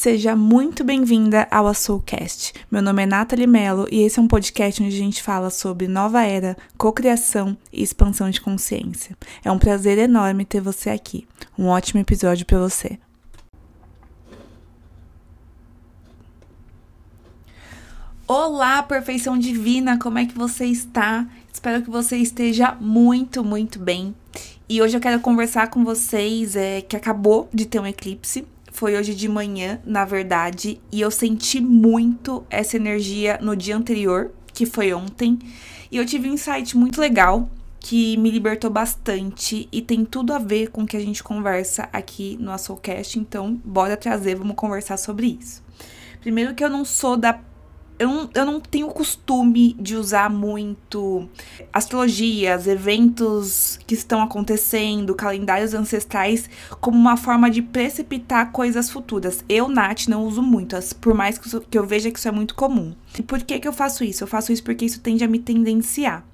Seja muito bem-vinda ao Azulcast. Meu nome é Nathalie Mello e esse é um podcast onde a gente fala sobre nova era, cocriação e expansão de consciência. É um prazer enorme ter você aqui. Um ótimo episódio para você. Olá, perfeição divina, como é que você está? Espero que você esteja muito, muito bem. E hoje eu quero conversar com vocês é, que acabou de ter um eclipse. Foi hoje de manhã, na verdade, e eu senti muito essa energia no dia anterior, que foi ontem. E eu tive um insight muito legal que me libertou bastante e tem tudo a ver com o que a gente conversa aqui no Soulcast. Então, bora trazer, vamos conversar sobre isso. Primeiro que eu não sou da eu não, eu não tenho costume de usar muito astrologias, eventos que estão acontecendo, calendários ancestrais, como uma forma de precipitar coisas futuras. Eu, Nath, não uso muito, por mais que, que eu veja que isso é muito comum. E por que, que eu faço isso? Eu faço isso porque isso tende a me tendenciar.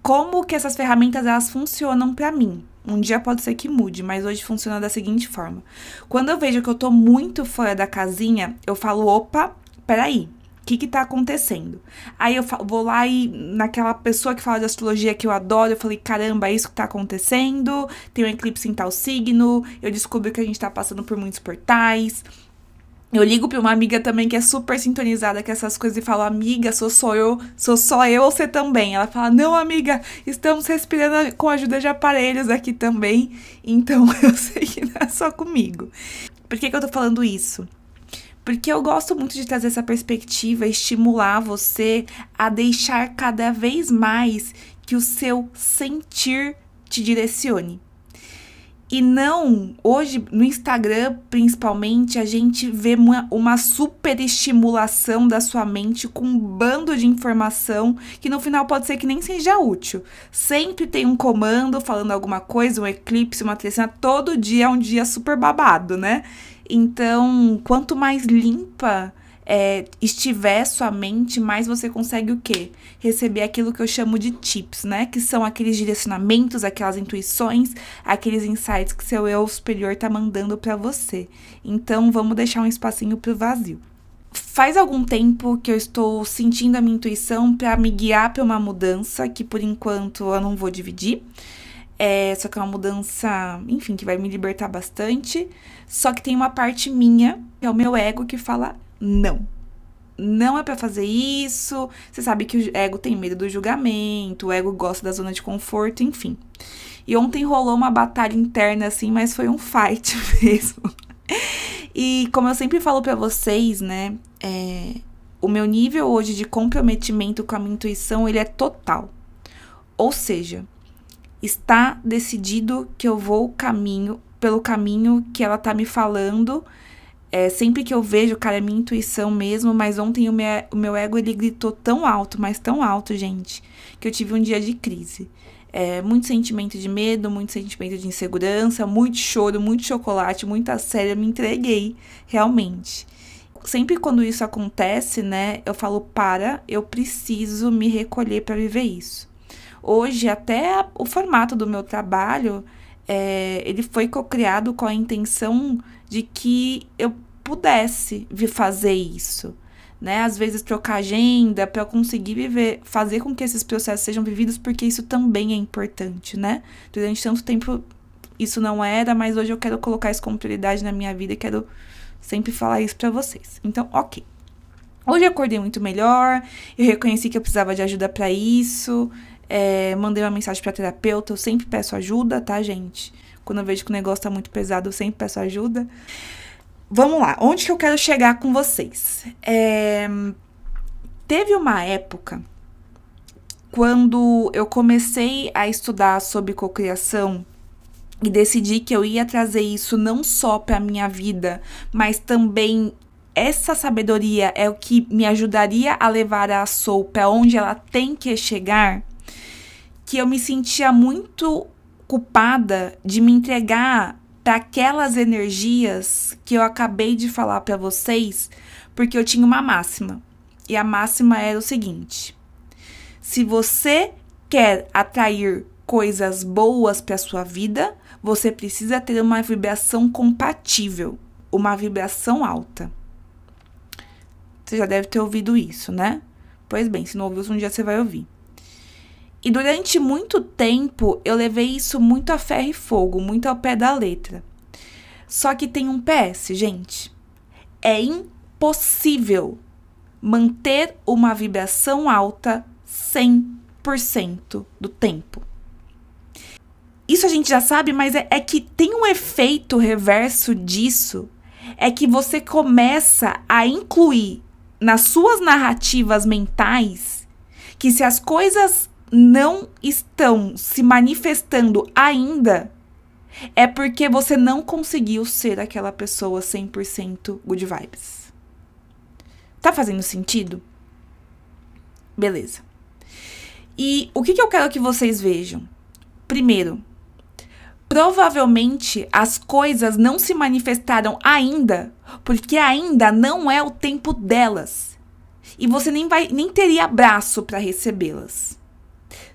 Como que essas ferramentas elas funcionam para mim? Um dia pode ser que mude, mas hoje funciona da seguinte forma. Quando eu vejo que eu tô muito fora da casinha, eu falo, opa, peraí, o que que tá acontecendo? Aí eu vou lá e naquela pessoa que fala de astrologia que eu adoro, eu falei, caramba, é isso que tá acontecendo, tem um eclipse em tal signo, eu descubro que a gente tá passando por muitos portais. Eu ligo pra uma amiga também que é super sintonizada com essas coisas e falo, amiga, sou só eu, sou só eu ou você também? Ela fala, não, amiga, estamos respirando com a ajuda de aparelhos aqui também. Então eu sei que não é só comigo. Por que, que eu tô falando isso? Porque eu gosto muito de trazer essa perspectiva, estimular você a deixar cada vez mais que o seu sentir te direcione. E não, hoje no Instagram principalmente, a gente vê uma, uma super estimulação da sua mente com um bando de informação que no final pode ser que nem seja útil. Sempre tem um comando falando alguma coisa, um eclipse, uma trecena, todo dia é um dia super babado, né? Então, quanto mais limpa é, estiver sua mente, mais você consegue o quê? Receber aquilo que eu chamo de tips, né? Que são aqueles direcionamentos, aquelas intuições, aqueles insights que seu eu superior tá mandando para você. Então, vamos deixar um espacinho pro vazio. Faz algum tempo que eu estou sentindo a minha intuição para me guiar para uma mudança que por enquanto eu não vou dividir. É, só que é uma mudança, enfim, que vai me libertar bastante. Só que tem uma parte minha, que é o meu ego, que fala não. Não é para fazer isso. Você sabe que o ego tem medo do julgamento, o ego gosta da zona de conforto, enfim. E ontem rolou uma batalha interna assim, mas foi um fight mesmo. E como eu sempre falo para vocês, né, é, o meu nível hoje de comprometimento com a minha intuição, ele é total. Ou seja, está decidido que eu vou caminho pelo caminho que ela tá me falando. É, sempre que eu vejo, cara, é minha intuição mesmo, mas ontem o meu, o meu ego ele gritou tão alto, mas tão alto, gente, que eu tive um dia de crise. É, muito sentimento de medo, muito sentimento de insegurança, muito choro, muito chocolate, muita séria, eu me entreguei, realmente. Sempre quando isso acontece, né, eu falo, para, eu preciso me recolher para viver isso. Hoje, até o formato do meu trabalho, é, ele foi co-criado com a intenção de que eu pudesse vir fazer isso. Né? Às vezes trocar agenda para conseguir viver, fazer com que esses processos sejam vividos, porque isso também é importante, né? Durante tanto tempo isso não era, mas hoje eu quero colocar isso como prioridade na minha vida e quero sempre falar isso para vocês. Então, ok. Hoje eu acordei muito melhor, eu reconheci que eu precisava de ajuda para isso. É, mandei uma mensagem pra terapeuta, eu sempre peço ajuda, tá, gente? Quando eu vejo que o negócio tá muito pesado, eu sempre peço ajuda. Vamos lá, onde que eu quero chegar com vocês? É, teve uma época quando eu comecei a estudar sobre cocriação e decidi que eu ia trazer isso não só para minha vida, mas também essa sabedoria é o que me ajudaria a levar a Soul para onde ela tem que chegar que eu me sentia muito culpada de me entregar para aquelas energias que eu acabei de falar para vocês, porque eu tinha uma máxima. E a máxima era o seguinte: se você quer atrair coisas boas para sua vida, você precisa ter uma vibração compatível. uma vibração alta. Você já deve ter ouvido isso, né? Pois bem, se não ouviu, um dia você vai ouvir. E durante muito tempo eu levei isso muito a ferro e fogo, muito ao pé da letra. Só que tem um PS, gente. É impossível manter uma vibração alta 100% do tempo. Isso a gente já sabe, mas é, é, que tem um efeito reverso disso. É que você começa a incluir nas suas narrativas mentais que se as coisas não estão se manifestando ainda, é porque você não conseguiu ser aquela pessoa 100% good vibes. Tá fazendo sentido? Beleza. E o que, que eu quero que vocês vejam? Primeiro, provavelmente as coisas não se manifestaram ainda, porque ainda não é o tempo delas. E você nem vai nem teria braço para recebê-las.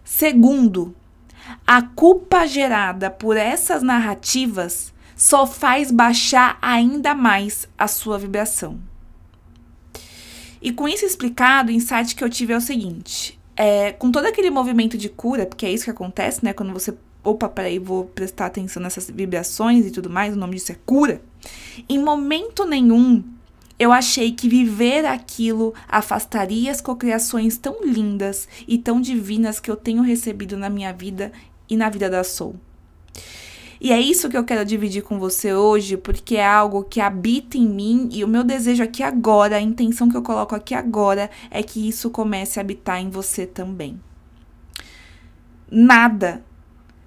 Segundo, a culpa gerada por essas narrativas só faz baixar ainda mais a sua vibração. E com isso explicado, o insight que eu tive é o seguinte: é, com todo aquele movimento de cura, porque é isso que acontece, né? Quando você. Opa, peraí, vou prestar atenção nessas vibrações e tudo mais, o nome disso é cura. Em momento nenhum eu achei que viver aquilo afastaria as cocriações tão lindas e tão divinas que eu tenho recebido na minha vida e na vida da Soul. E é isso que eu quero dividir com você hoje, porque é algo que habita em mim e o meu desejo aqui agora, a intenção que eu coloco aqui agora é que isso comece a habitar em você também. Nada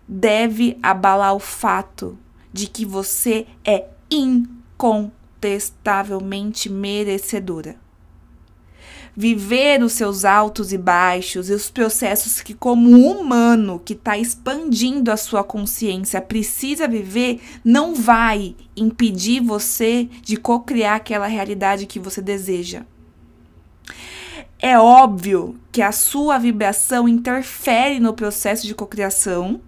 deve abalar o fato de que você é incontestavelmente merecedora viver os seus altos e baixos e os processos que, como humano que está expandindo a sua consciência, precisa viver, não vai impedir você de co-criar aquela realidade que você deseja. É óbvio que a sua vibração interfere no processo de cocriação,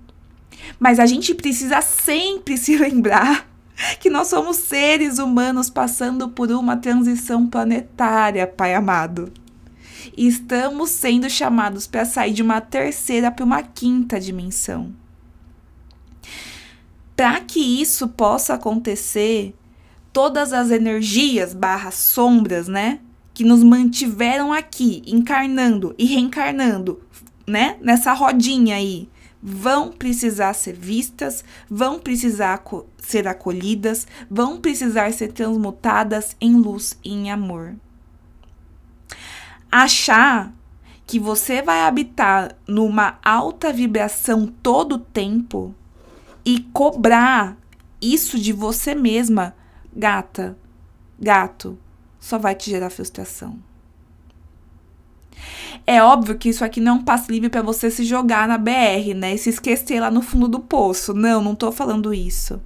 mas a gente precisa sempre se lembrar que nós somos seres humanos passando por uma transição planetária, Pai amado. E estamos sendo chamados para sair de uma terceira para uma quinta dimensão. Para que isso possa acontecer, todas as energias barra sombras, né, que nos mantiveram aqui, encarnando e reencarnando, né, nessa rodinha aí, vão precisar ser vistas, vão precisar ser acolhidas, vão precisar ser transmutadas em luz e em amor. Achar que você vai habitar numa alta vibração todo o tempo e cobrar isso de você mesma, gata, gato, só vai te gerar frustração. É óbvio que isso aqui não é um passe livre para você se jogar na BR, né? E se esquecer lá no fundo do poço. Não, não tô falando isso.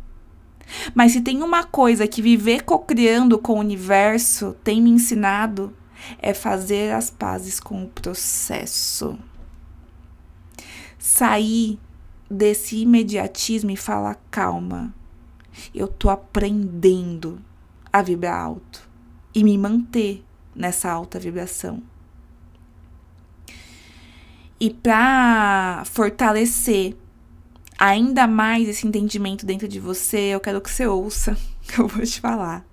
Mas se tem uma coisa que viver cocriando com o universo tem me ensinado, é fazer as pazes com o processo. Sair desse imediatismo e falar: calma, eu tô aprendendo a vibrar alto e me manter nessa alta vibração. E para fortalecer ainda mais esse entendimento dentro de você, eu quero que você ouça o que eu vou te falar.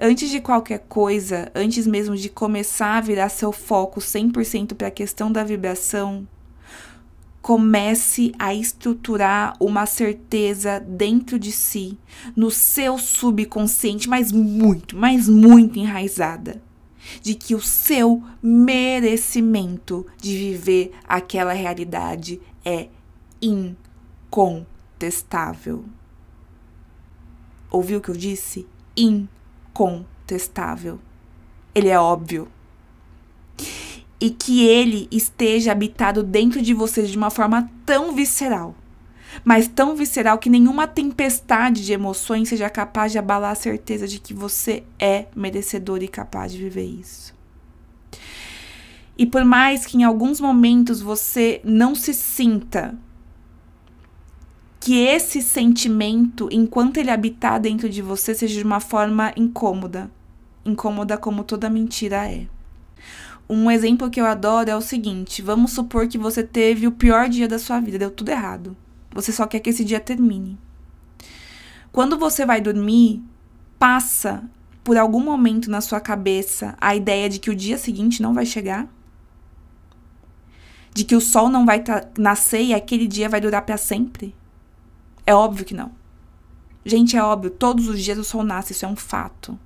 Antes de qualquer coisa, antes mesmo de começar a virar seu foco 100% para a questão da vibração, comece a estruturar uma certeza dentro de si, no seu subconsciente, mas muito, mas muito enraizada de que o seu merecimento de viver aquela realidade é incontestável. Ouviu o que eu disse? Incontestável. Ele é óbvio. E que ele esteja habitado dentro de você de uma forma tão visceral mas tão visceral que nenhuma tempestade de emoções seja capaz de abalar a certeza de que você é merecedor e capaz de viver isso. E por mais que em alguns momentos você não se sinta que esse sentimento, enquanto ele habitar dentro de você, seja de uma forma incômoda. Incômoda como toda mentira é. Um exemplo que eu adoro é o seguinte: vamos supor que você teve o pior dia da sua vida, deu tudo errado. Você só quer que esse dia termine. Quando você vai dormir, passa por algum momento na sua cabeça a ideia de que o dia seguinte não vai chegar? De que o sol não vai nascer e aquele dia vai durar para sempre? É óbvio que não. Gente, é óbvio, todos os dias o sol nasce, isso é um fato.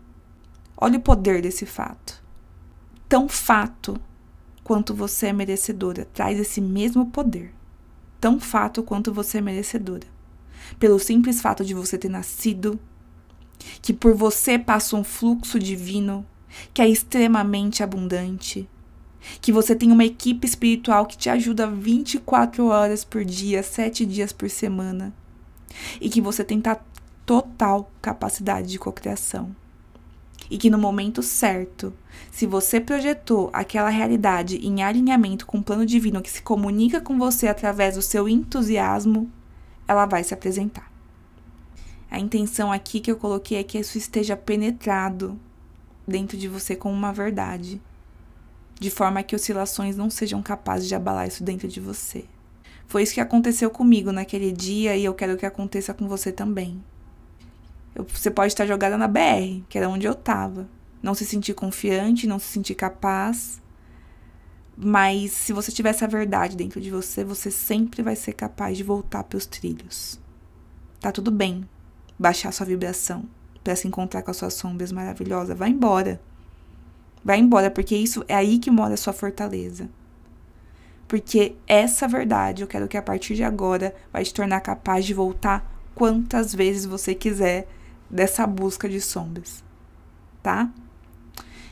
Olha o poder desse fato. Tão fato quanto você é merecedora, traz esse mesmo poder. Tão fato quanto você é merecedora. Pelo simples fato de você ter nascido, que por você passa um fluxo divino que é extremamente abundante, que você tem uma equipe espiritual que te ajuda 24 horas por dia, 7 dias por semana, e que você tem total capacidade de cocriação. E que no momento certo, se você projetou aquela realidade em alinhamento com o plano divino que se comunica com você através do seu entusiasmo, ela vai se apresentar. A intenção aqui que eu coloquei é que isso esteja penetrado dentro de você como uma verdade, de forma que oscilações não sejam capazes de abalar isso dentro de você. Foi isso que aconteceu comigo naquele dia e eu quero que aconteça com você também. Eu, você pode estar jogada na BR, que era onde eu estava. Não se sentir confiante, não se sentir capaz. Mas se você tiver essa verdade dentro de você, você sempre vai ser capaz de voltar para os trilhos. Tá tudo bem baixar sua vibração para se encontrar com as suas sombras maravilhosas. Vai embora. Vai embora, porque isso é aí que mora a sua fortaleza. Porque essa verdade eu quero que a partir de agora vai te tornar capaz de voltar quantas vezes você quiser dessa busca de sombras, tá?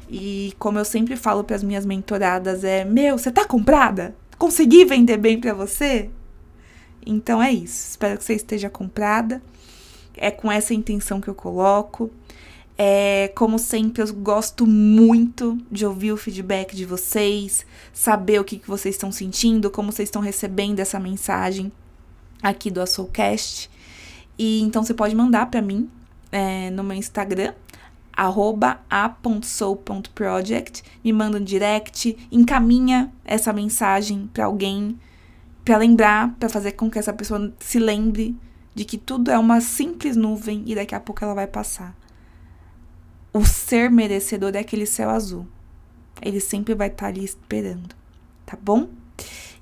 E como eu sempre falo para as minhas mentoradas é: "Meu, você tá comprada? Consegui vender bem para você?" Então é isso. Espero que você esteja comprada. É com essa intenção que eu coloco. É, como sempre, eu gosto muito de ouvir o feedback de vocês, saber o que, que vocês estão sentindo, como vocês estão recebendo essa mensagem aqui do Soulcast. E então você pode mandar para mim é, no meu Instagram, a.soul.project, me manda um direct, encaminha essa mensagem para alguém, para lembrar, para fazer com que essa pessoa se lembre de que tudo é uma simples nuvem e daqui a pouco ela vai passar o ser merecedor é aquele céu azul. Ele sempre vai estar tá ali esperando, tá bom?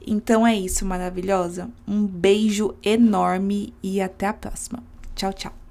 Então é isso, maravilhosa. Um beijo enorme e até a próxima. Tchau, tchau.